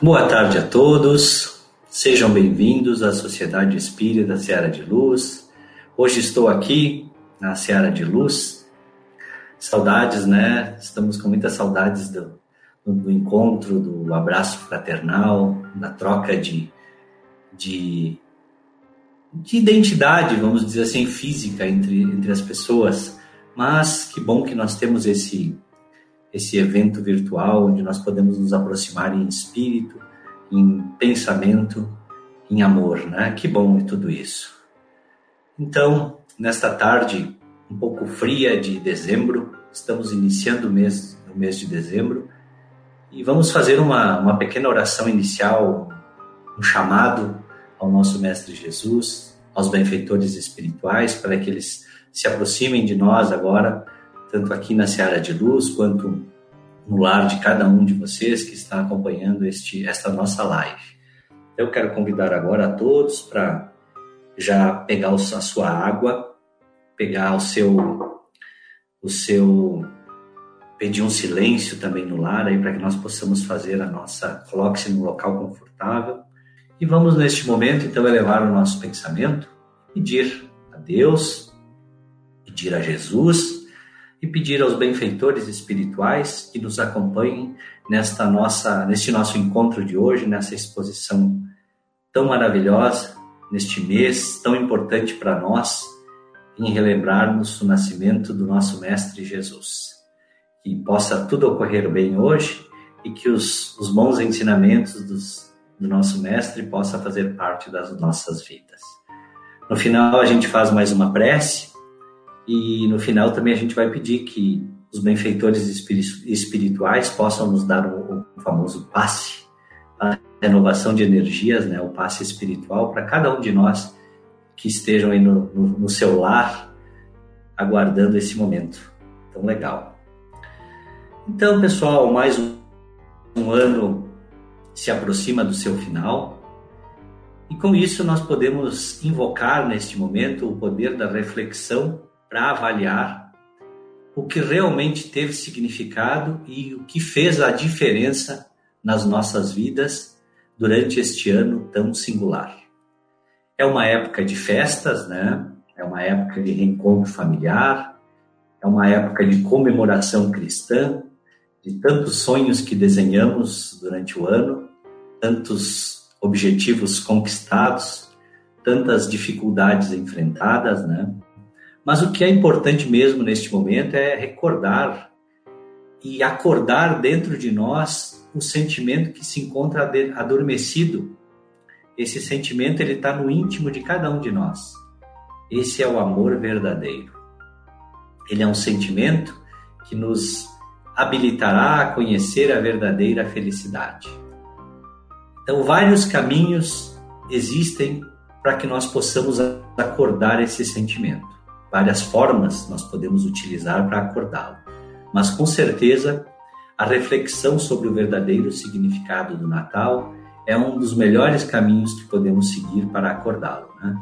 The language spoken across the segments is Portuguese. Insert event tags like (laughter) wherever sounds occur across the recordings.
Boa tarde a todos, sejam bem-vindos à Sociedade Espírita Seara de Luz. Hoje estou aqui na Seara de Luz. Saudades, né? Estamos com muitas saudades do, do encontro, do abraço fraternal, da troca de, de, de identidade, vamos dizer assim, física entre, entre as pessoas. Mas que bom que nós temos esse esse evento virtual onde nós podemos nos aproximar em espírito, em pensamento, em amor, né? Que bom é tudo isso. Então, nesta tarde um pouco fria de dezembro, estamos iniciando o mês, o mês de dezembro, e vamos fazer uma, uma pequena oração inicial, um chamado ao nosso Mestre Jesus, aos benfeitores espirituais, para que eles se aproximem de nós agora tanto aqui na Seara de Luz, quanto no lar de cada um de vocês que está acompanhando este, esta nossa live. Eu quero convidar agora a todos para já pegar a sua água, pegar o seu, o seu, pedir um silêncio também no lar aí para que nós possamos fazer a nossa, coloque-se num local confortável e vamos neste momento então elevar o nosso pensamento, pedir a Deus, pedir a Jesus e pedir aos benfeitores espirituais que nos acompanhem nesta nossa, neste nosso encontro de hoje, nessa exposição tão maravilhosa, neste mês tão importante para nós, em relembrarmos o nascimento do nosso Mestre Jesus. Que possa tudo ocorrer bem hoje e que os, os bons ensinamentos dos, do nosso Mestre possa fazer parte das nossas vidas. No final, a gente faz mais uma prece e no final também a gente vai pedir que os benfeitores espirituais possam nos dar o, famoso passe, a renovação de energias, né, o passe espiritual para cada um de nós que estejam aí no, no, no seu lar aguardando esse momento tão legal. Então, pessoal, mais um, um ano se aproxima do seu final. E com isso nós podemos invocar neste momento o poder da reflexão para avaliar o que realmente teve significado e o que fez a diferença nas nossas vidas durante este ano tão singular. É uma época de festas, né? É uma época de reencontro familiar, é uma época de comemoração cristã, de tantos sonhos que desenhamos durante o ano, tantos objetivos conquistados, tantas dificuldades enfrentadas, né? Mas o que é importante mesmo neste momento é recordar e acordar dentro de nós o sentimento que se encontra adormecido. Esse sentimento ele está no íntimo de cada um de nós. Esse é o amor verdadeiro. Ele é um sentimento que nos habilitará a conhecer a verdadeira felicidade. Então, vários caminhos existem para que nós possamos acordar esse sentimento várias formas nós podemos utilizar para acordá-lo. Mas com certeza, a reflexão sobre o verdadeiro significado do Natal é um dos melhores caminhos que podemos seguir para acordá-lo. Né?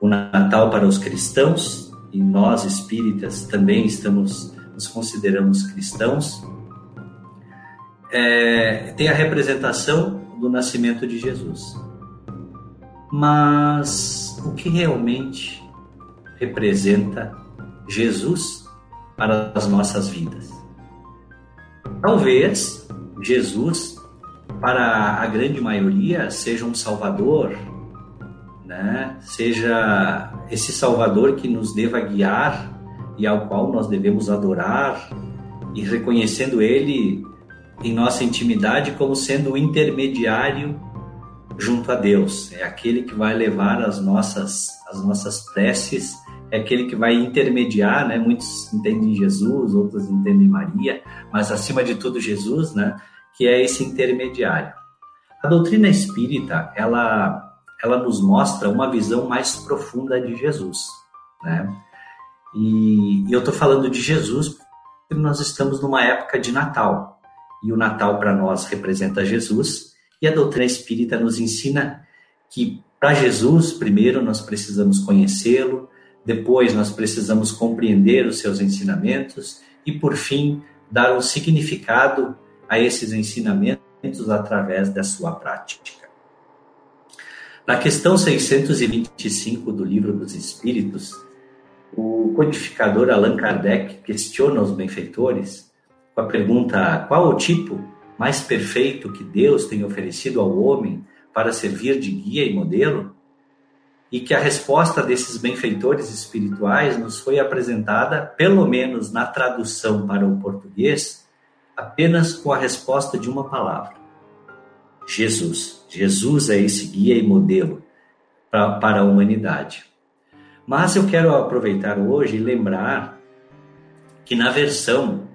O Natal para os cristãos, e nós espíritas também estamos, nos consideramos cristãos, é, tem a representação do nascimento de Jesus. Mas o que realmente representa Jesus para as nossas vidas? Talvez Jesus, para a grande maioria, seja um salvador, né? seja esse salvador que nos deva guiar e ao qual nós devemos adorar e reconhecendo ele em nossa intimidade como sendo o intermediário junto a Deus. É aquele que vai levar as nossas as nossas preces, é aquele que vai intermediar, né? Muitos entendem Jesus, outros entendem Maria, mas acima de tudo Jesus, né? Que é esse intermediário. A doutrina espírita, ela ela nos mostra uma visão mais profunda de Jesus, né? E, e eu estou falando de Jesus porque nós estamos numa época de Natal e o Natal para nós representa Jesus e a doutrina espírita nos ensina que para Jesus, primeiro nós precisamos conhecê-lo, depois nós precisamos compreender os seus ensinamentos e por fim dar um significado a esses ensinamentos através da sua prática. Na questão 625 do Livro dos Espíritos, o codificador Allan Kardec questiona os benfeitores com a pergunta: qual o tipo mais perfeito que Deus tem oferecido ao homem para servir de guia e modelo? E que a resposta desses benfeitores espirituais nos foi apresentada, pelo menos na tradução para o português, apenas com a resposta de uma palavra: Jesus. Jesus é esse guia e modelo para, para a humanidade. Mas eu quero aproveitar hoje e lembrar que na versão,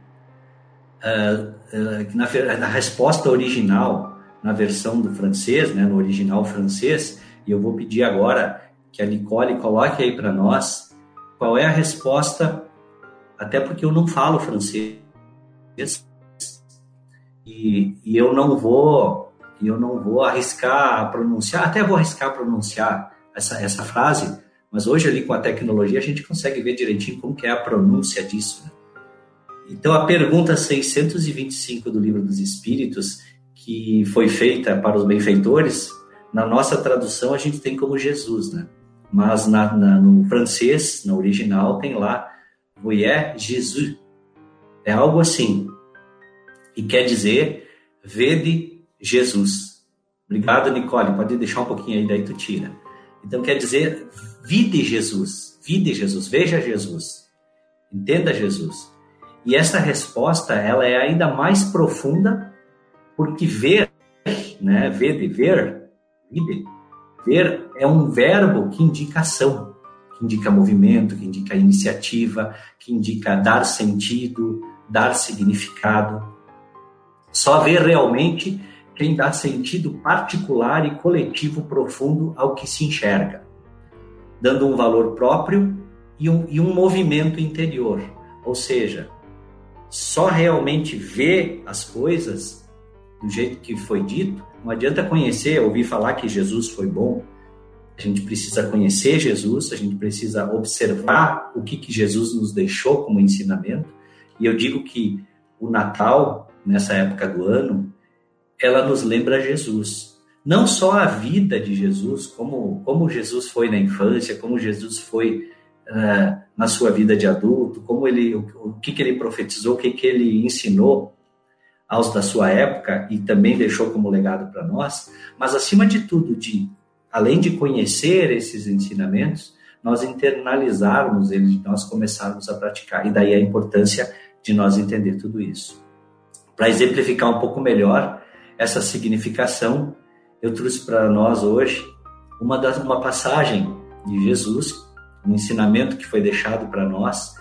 uh, uh, na, na, resposta original, na versão do francês, né, no original francês, e eu vou pedir agora que a Nicole coloque aí para nós qual é a resposta, até porque eu não falo francês e, e eu não vou eu não vou arriscar pronunciar, até vou arriscar pronunciar essa, essa frase, mas hoje ali com a tecnologia a gente consegue ver direitinho como que é a pronúncia disso. Né? Então a pergunta 625 do Livro dos Espíritos, que foi feita para os benfeitores, na nossa tradução a gente tem como Jesus, né? Mas na, na, no francês, no original, tem lá Voyez Jesus. É algo assim. E quer dizer, vede Jesus. Obrigado, Nicole. Pode deixar um pouquinho aí, daí tu tira. Então quer dizer, vide Jesus, vide Jesus, veja Jesus, entenda Jesus. E essa resposta, ela é ainda mais profunda, porque ver, né, ver de ver, vide, ver é um verbo que indica ação, que indica movimento, que indica iniciativa, que indica dar sentido, dar significado. Só ver realmente quem dá sentido particular e coletivo profundo ao que se enxerga, dando um valor próprio e um, e um movimento interior. Ou seja, só realmente ver as coisas do jeito que foi dito, não adianta conhecer, ouvir falar que Jesus foi bom. A gente precisa conhecer Jesus, a gente precisa observar o que, que Jesus nos deixou como ensinamento. E eu digo que o Natal, nessa época do ano, ela nos lembra Jesus. Não só a vida de Jesus, como, como Jesus foi na infância, como Jesus foi uh, na sua vida de adulto, como ele, o, o que, que ele profetizou, o que, que ele ensinou aos da sua época e também deixou como legado para nós, mas acima de tudo, de além de conhecer esses ensinamentos, nós internalizarmos eles, nós começarmos a praticar. E daí a importância de nós entender tudo isso. Para exemplificar um pouco melhor, essa significação, eu trouxe para nós hoje uma, das, uma passagem de Jesus, um ensinamento que foi deixado para nós,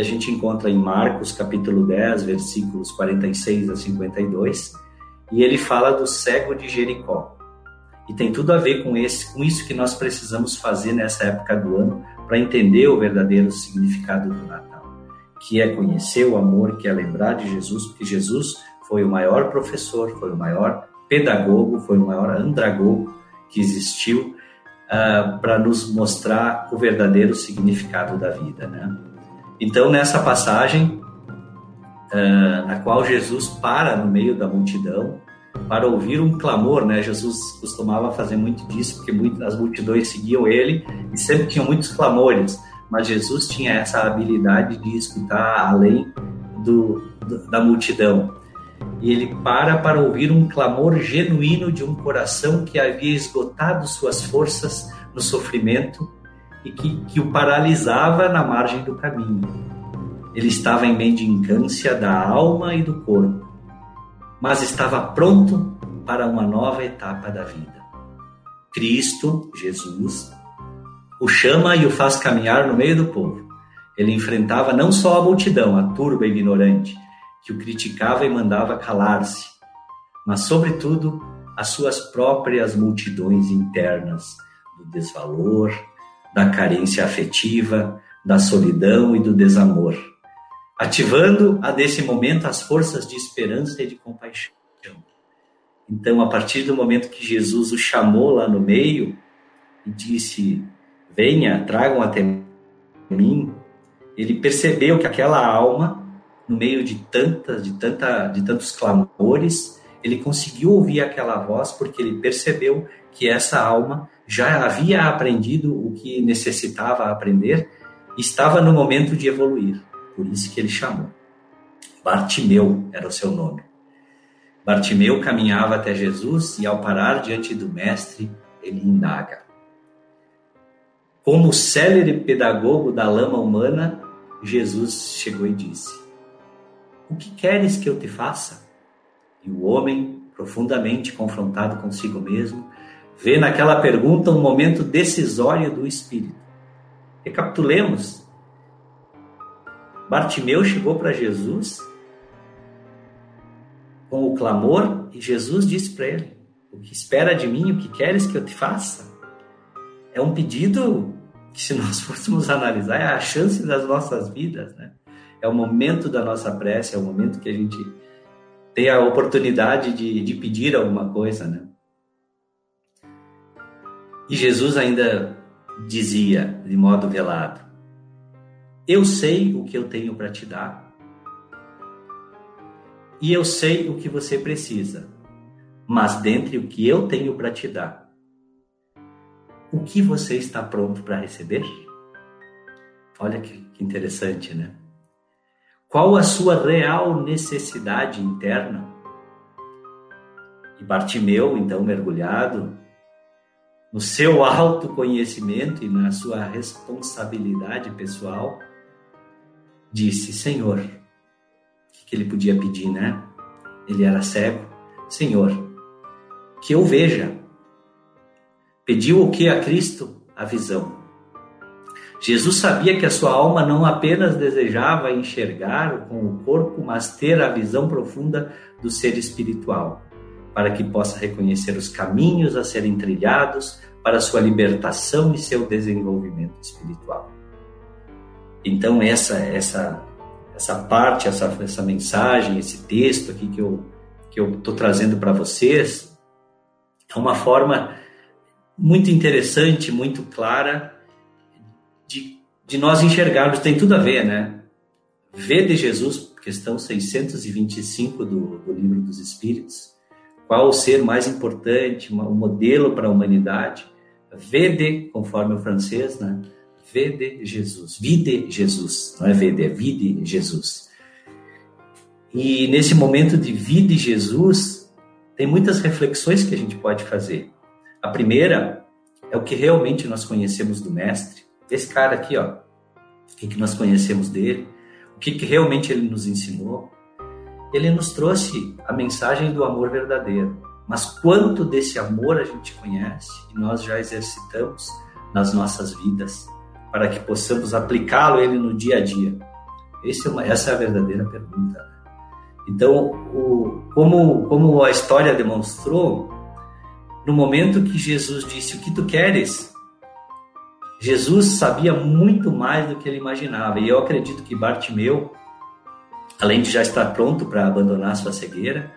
a gente encontra em Marcos, capítulo 10, versículos 46 a 52, e ele fala do cego de Jericó. E tem tudo a ver com, esse, com isso que nós precisamos fazer nessa época do ano para entender o verdadeiro significado do Natal, que é conhecer o amor, que é lembrar de Jesus, porque Jesus foi o maior professor, foi o maior pedagogo, foi o maior andragogo que existiu uh, ah, para nos mostrar o verdadeiro significado da vida, né? Então, nessa passagem, uh, na qual Jesus para no meio da multidão para ouvir um clamor, né? Jesus costumava fazer muito disso, porque as multidões seguiam ele e sempre tinham muitos clamores, mas Jesus tinha essa habilidade de escutar além do, do, da multidão. E ele para para ouvir um clamor genuíno de um coração que havia esgotado suas forças no sofrimento e que, que o paralisava na margem do caminho. Ele estava em mendicância da alma e do corpo mas estava pronto para uma nova etapa da vida. Cristo, Jesus, o chama e o faz caminhar no meio do povo. Ele enfrentava não só a multidão, a turba ignorante, que o criticava e mandava calar-se, mas, sobretudo, as suas próprias multidões internas do desvalor, da carência afetiva, da solidão e do desamor ativando a desse momento as forças de esperança e de compaixão. Então, a partir do momento que Jesus o chamou lá no meio e disse: Venha, tragam até mim, ele percebeu que aquela alma, no meio de tantas, de tanta, de tantos clamores, ele conseguiu ouvir aquela voz porque ele percebeu que essa alma já havia aprendido o que necessitava aprender estava no momento de evoluir por isso que ele chamou. Bartimeu era o seu nome. Bartimeu caminhava até Jesus e, ao parar diante do Mestre, ele indaga. Como célere pedagogo da lama humana, Jesus chegou e disse: O que queres que eu te faça? E o homem, profundamente confrontado consigo mesmo, vê naquela pergunta um momento decisório do espírito. Recapitulemos Bartimeu chegou para Jesus com o clamor e Jesus disse para ele: O que espera de mim, o que queres que eu te faça? É um pedido que, se nós (laughs) fôssemos analisar, é a chance das nossas vidas, né? É o momento da nossa prece, é o momento que a gente tem a oportunidade de, de pedir alguma coisa, né? E Jesus ainda dizia de modo velado: eu sei o que eu tenho para te dar. E eu sei o que você precisa. Mas dentre o que eu tenho para te dar, o que você está pronto para receber? Olha que, interessante, né? Qual a sua real necessidade interna? E Bartimeu, então mergulhado no seu autoconhecimento e na sua responsabilidade pessoal, disse: Senhor, o que ele podia pedir, né? Ele era cego. Senhor, que eu veja. Pediu o que a Cristo? A visão. Jesus sabia que a sua alma não apenas desejava enxergar com o corpo, mas ter a visão profunda do ser espiritual, para que possa reconhecer os caminhos a serem trilhados para sua libertação e seu desenvolvimento espiritual. Então essa essa essa parte, essa essa mensagem, esse texto aqui que eu que eu estou trazendo para vocês é uma forma muito interessante, muito clara de, de nós enxergarmos, tem tudo a ver, né? Ver de Jesus, questão 625 do, do Livro dos Espíritos, qual o ser mais importante, o modelo para a humanidade. Vede, conforme o francês, né? Vede Jesus. Vide Jesus. Não é vede, é vide Jesus. E nesse momento de vide Jesus, tem muitas reflexões que a gente pode fazer. A primeira é o que realmente nós conhecemos do Mestre. Esse cara aqui, ó. O que, nós conhecemos dele? O que, realmente ele nos ensinou? Ele nos trouxe a mensagem do amor verdadeiro. Mas quanto desse amor a gente conhece e nós já exercitamos nas nossas vidas? para que possamos aplicá-lo ele no dia a dia? É uma, essa é a verdadeira pergunta. Então, o, como, como a história demonstrou, no momento que Jesus disse: O que tu queres? Jesus sabia muito mais do que ele imaginava. E eu acredito que Bartimeu, além de já estar pronto para abandonar sua cegueira,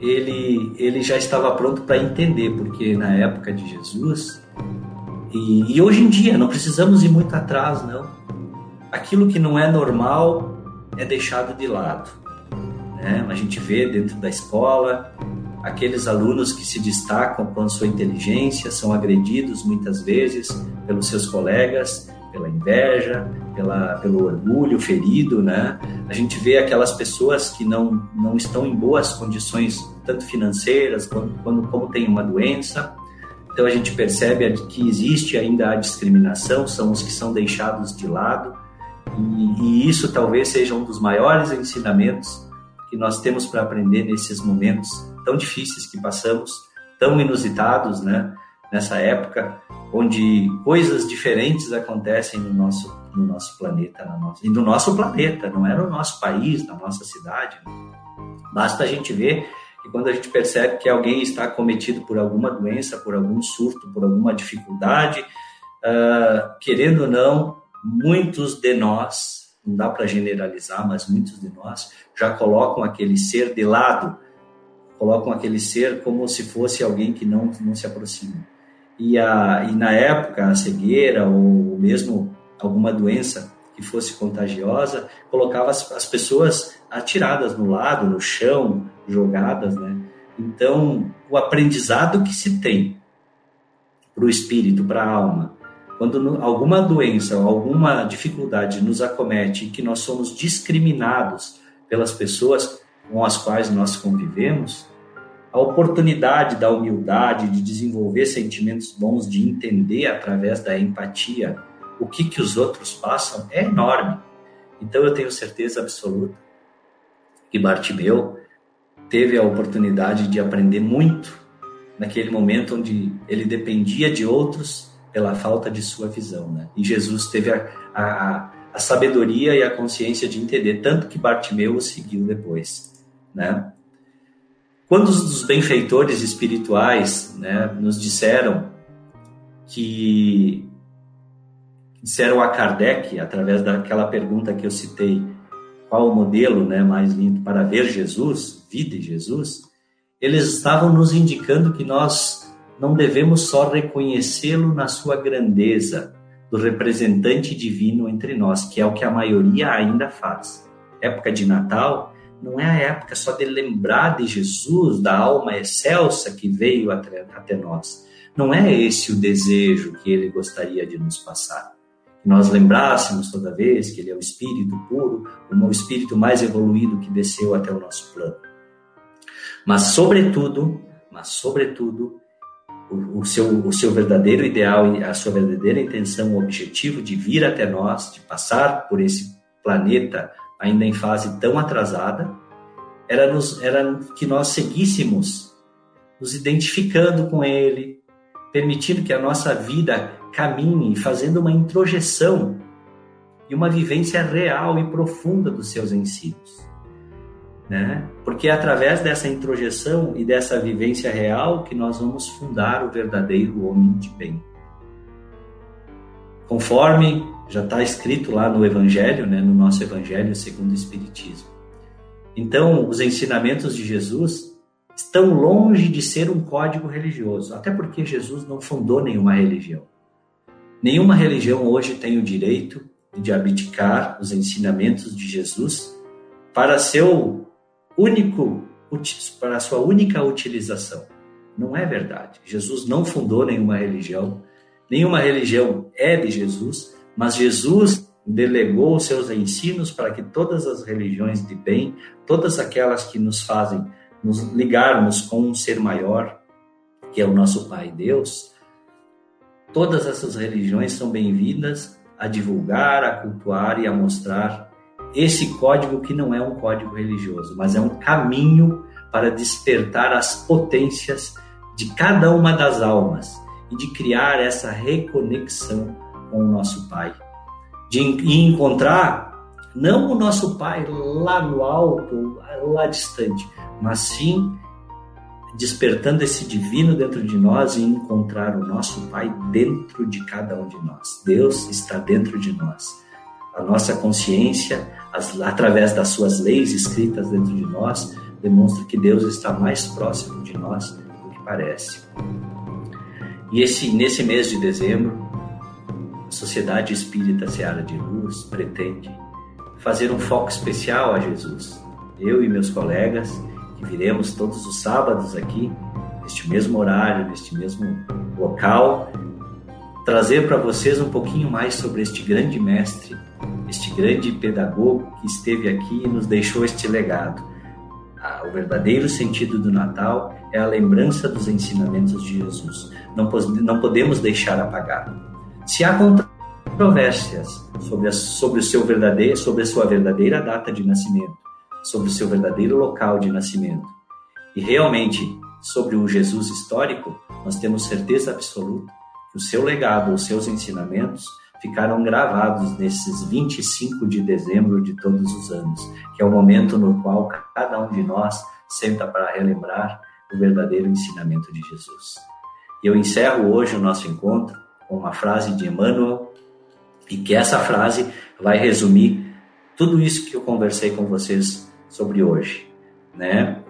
ele, ele já estava pronto para entender, porque na época de Jesus, e, e, hoje em dia, não precisamos ir muito atrás, não. Aquilo que não é normal é deixado de lado. Né? A gente vê dentro da escola, aqueles alunos que se destacam com sua inteligência são agredidos muitas vezes pelos seus colegas, pela inveja, pela, pelo orgulho ferido, né? A gente vê aquelas pessoas que não, não estão em boas condições, tanto financeiras, quando, quando como tem uma doença. Então a gente percebe que existe ainda a discriminação, são os que são deixados de lado. E, e isso talvez seja um dos maiores ensinamentos que nós temos para aprender nesses momentos tão difíceis que passamos, tão inusitados, né? Nessa época, onde coisas diferentes acontecem no nosso, no nosso planeta, no nosso, e no nosso planeta, não é no nosso país, na nossa cidade. Basta a gente ver que quando a gente percebe que alguém está cometido por alguma doença, por algum surto, por alguma dificuldade, uh, querendo ou não, muitos de nós, não dá para generalizar, mas muitos de nós já colocam aquele ser de lado, colocam aquele ser como se fosse alguém que não, não se aproxima. E, a, e na época, a cegueira ou mesmo alguma doença que fosse contagiosa, colocava as, as pessoas atiradas no lado, no chão, jogadas, né? Então, o aprendizado que se tem para o espírito, para a alma, quando alguma doença alguma dificuldade nos acomete e que nós somos discriminados pelas pessoas com as quais nós convivemos, a oportunidade da humildade, de desenvolver sentimentos bons, de entender através da empatia o que, que os outros passam, é enorme. Então eu tenho certeza absoluta que Bartimeu teve a oportunidade de aprender muito naquele momento onde ele dependia de outros pela falta de sua visão. Né? E Jesus teve a, a, a sabedoria e a consciência de entender, tanto que Bartimeu o seguiu depois. Né? Quando os benfeitores espirituais né, nos disseram que disseram a Kardec, através daquela pergunta que eu citei, qual o modelo né, mais lindo para ver Jesus, vida de Jesus, eles estavam nos indicando que nós não devemos só reconhecê-lo na sua grandeza, do representante divino entre nós, que é o que a maioria ainda faz. Época de Natal não é a época só de lembrar de Jesus, da alma excelsa que veio até, nós. Não é esse o desejo que ele gostaria de nos passar. Que nós lembrássemos toda vez que ele é o espírito puro, o espírito mais evoluído que desceu até o nosso plano. Mas sobretudo, mas sobretudo, o, o, seu, o seu verdadeiro ideal a sua verdadeira intenção, o objetivo de vir até nós, de passar por esse planeta ainda em fase tão atrasada, era, nos, era que nós seguíssemos nos identificando com Ele, permitindo que a nossa vida caminhe, fazendo uma introjeção e uma vivência real e profunda dos seus ensinos. Né? Porque é através dessa introjeção e dessa vivência real que nós vamos fundar o verdadeiro homem de bem. Conforme já está escrito lá no Evangelho, né, no nosso Evangelho segundo o Espiritismo. Então, os ensinamentos de Jesus estão longe de ser um código religioso, até porque Jesus não fundou nenhuma religião. Nenhuma religião hoje tem o direito de abdicar os ensinamentos de Jesus para seu único para sua única utilização. Não é verdade. Jesus não fundou nenhuma religião. Nenhuma religião é de Jesus mas Jesus delegou os seus ensinos para que todas as religiões de bem, todas aquelas que nos fazem nos ligarmos com um ser maior, que é o nosso Pai Deus, todas essas religiões são bem-vindas a divulgar, a cultuar e a mostrar esse código que não é um código religioso, mas é um caminho para despertar as potências de cada uma das almas e de criar essa reconexão com o nosso Pai. De encontrar não o nosso Pai lá no alto, lá distante, mas sim despertando esse divino dentro de nós e encontrar o nosso Pai dentro de cada um de nós. Deus está dentro de nós. A nossa consciência, as, através das suas leis escritas dentro de nós, demonstra que Deus está mais próximo de nós do que parece. E esse, nesse mês de dezembro, a Sociedade Espírita Seara de Luz pretende fazer um foco especial a Jesus. Eu e meus colegas que viremos todos os sábados aqui, neste mesmo horário, neste mesmo local, trazer para vocês um pouquinho mais sobre este grande mestre, este grande pedagogo que esteve aqui e nos deixou este legado. Ah, o verdadeiro sentido do Natal é a lembrança dos ensinamentos de Jesus. Não, podemos deixar apagar. Se há controvérsias sobre, a, sobre, o seu verdadeiro, sobre a sua verdadeira data de nascimento, sobre o seu verdadeiro local de nascimento, e realmente sobre o Jesus histórico, nós temos certeza absoluta que o seu legado, os seus ensinamentos ficaram gravados nesses 25 de dezembro de todos os anos, que é o momento no qual cada um de nós senta para relembrar o verdadeiro ensinamento de Jesus. E eu encerro hoje o nosso encontro com uma frase de Emmanuel, e que essa frase vai resumir tudo isso que eu conversei com vocês sobre hoje, né?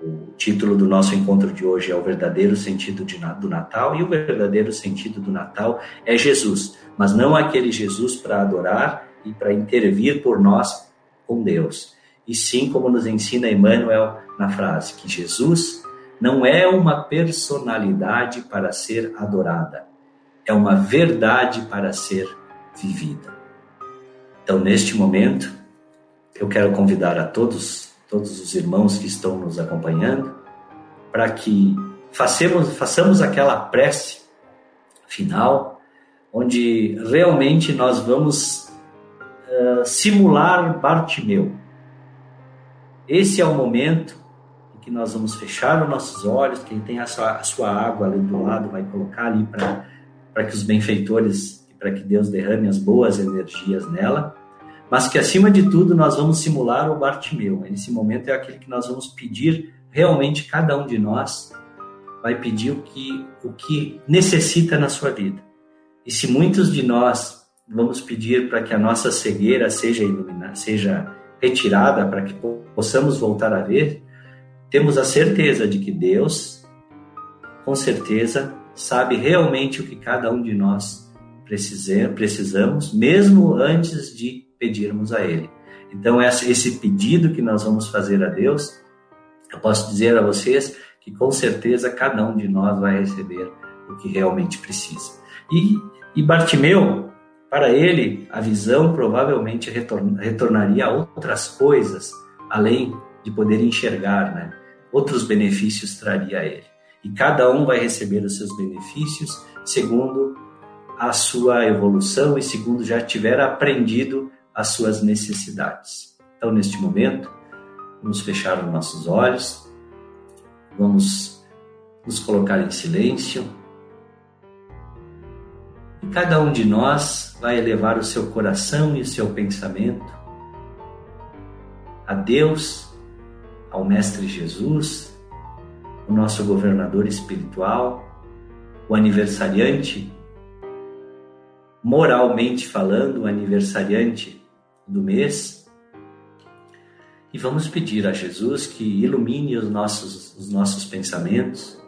O título do nosso encontro de hoje é o verdadeiro sentido de, do Natal e o verdadeiro sentido do Natal é Jesus, mas não aquele Jesus para adorar e para intervir por nós com Deus. E sim, como nos ensina Emmanuel na frase, que Jesus não é uma personalidade para ser adorada, é uma verdade para ser vivida. Então, neste momento, eu quero convidar a todos todos os irmãos que estão nos acompanhando, para que façamos, façamos aquela prece final, onde realmente nós vamos uh, simular Bartimeu. Esse é o momento em que nós vamos fechar os nossos olhos. Quem tem a sua, a sua água ali do lado vai colocar ali para que os benfeitores, para que Deus derrame as boas energias nela mas que acima de tudo nós vamos simular o Bartimeu. Nesse momento é aquele que nós vamos pedir realmente cada um de nós vai pedir o que o que necessita na sua vida. E se muitos de nós vamos pedir para que a nossa cegueira seja iluminada, seja retirada para que possamos voltar a ver, temos a certeza de que Deus, com certeza, sabe realmente o que cada um de nós precisamos, mesmo antes de pedirmos a Ele. Então, esse pedido que nós vamos fazer a Deus, eu posso dizer a vocês que com certeza cada um de nós vai receber o que realmente precisa. E, e Bartimeu, para ele, a visão provavelmente retornaria a outras coisas, além de poder enxergar, né? Outros benefícios traria a ele. E cada um vai receber os seus benefícios segundo a sua evolução e segundo já tiver aprendido as suas necessidades. Então, neste momento, vamos fechar os nossos olhos, vamos nos colocar em silêncio. E cada um de nós vai elevar o seu coração e o seu pensamento a Deus, ao Mestre Jesus, o nosso governador espiritual, o aniversariante, moralmente falando, o aniversariante do mês. E vamos pedir a Jesus que ilumine os nossos, os nossos pensamentos,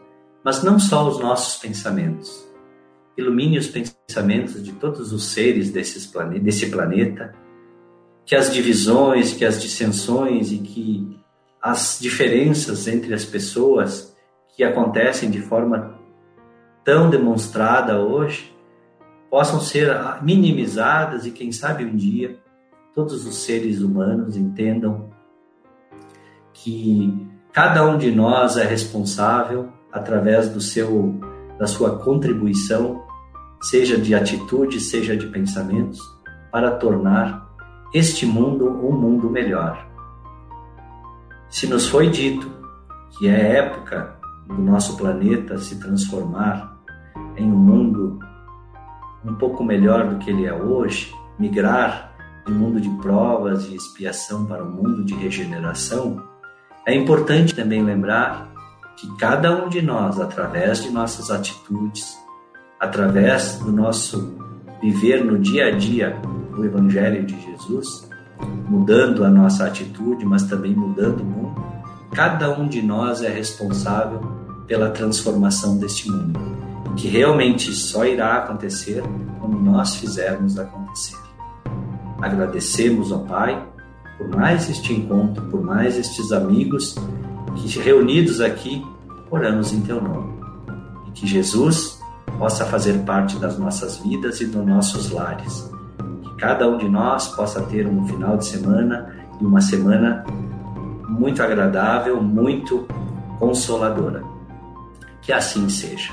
mas não só os nossos pensamentos. Ilumine os pensamentos de todos os seres desses plane desse planeta, que as divisões, que as dissensões e que as diferenças entre as pessoas que acontecem de forma tão demonstrada hoje possam ser minimizadas e quem sabe um dia todos os seres humanos entendam que cada um de nós é responsável através do seu da sua contribuição, seja de atitude, seja de pensamentos, para tornar este mundo um mundo melhor. Se nos foi dito que é época do nosso planeta se transformar em um mundo um pouco melhor do que ele é hoje, migrar de mundo de provas e expiação para um mundo de regeneração, é importante também lembrar que cada um de nós, através de nossas atitudes, através do nosso viver no dia a dia o Evangelho de Jesus, mudando a nossa atitude, mas também mudando o mundo, cada um de nós é responsável pela transformação deste mundo, que realmente só irá acontecer quando nós fizermos acontecer. Agradecemos ao Pai por mais este encontro, por mais estes amigos que reunidos aqui oramos em teu nome. E que Jesus possa fazer parte das nossas vidas e dos nossos lares. Cada um de nós possa ter um final de semana e uma semana muito agradável, muito consoladora. Que assim seja.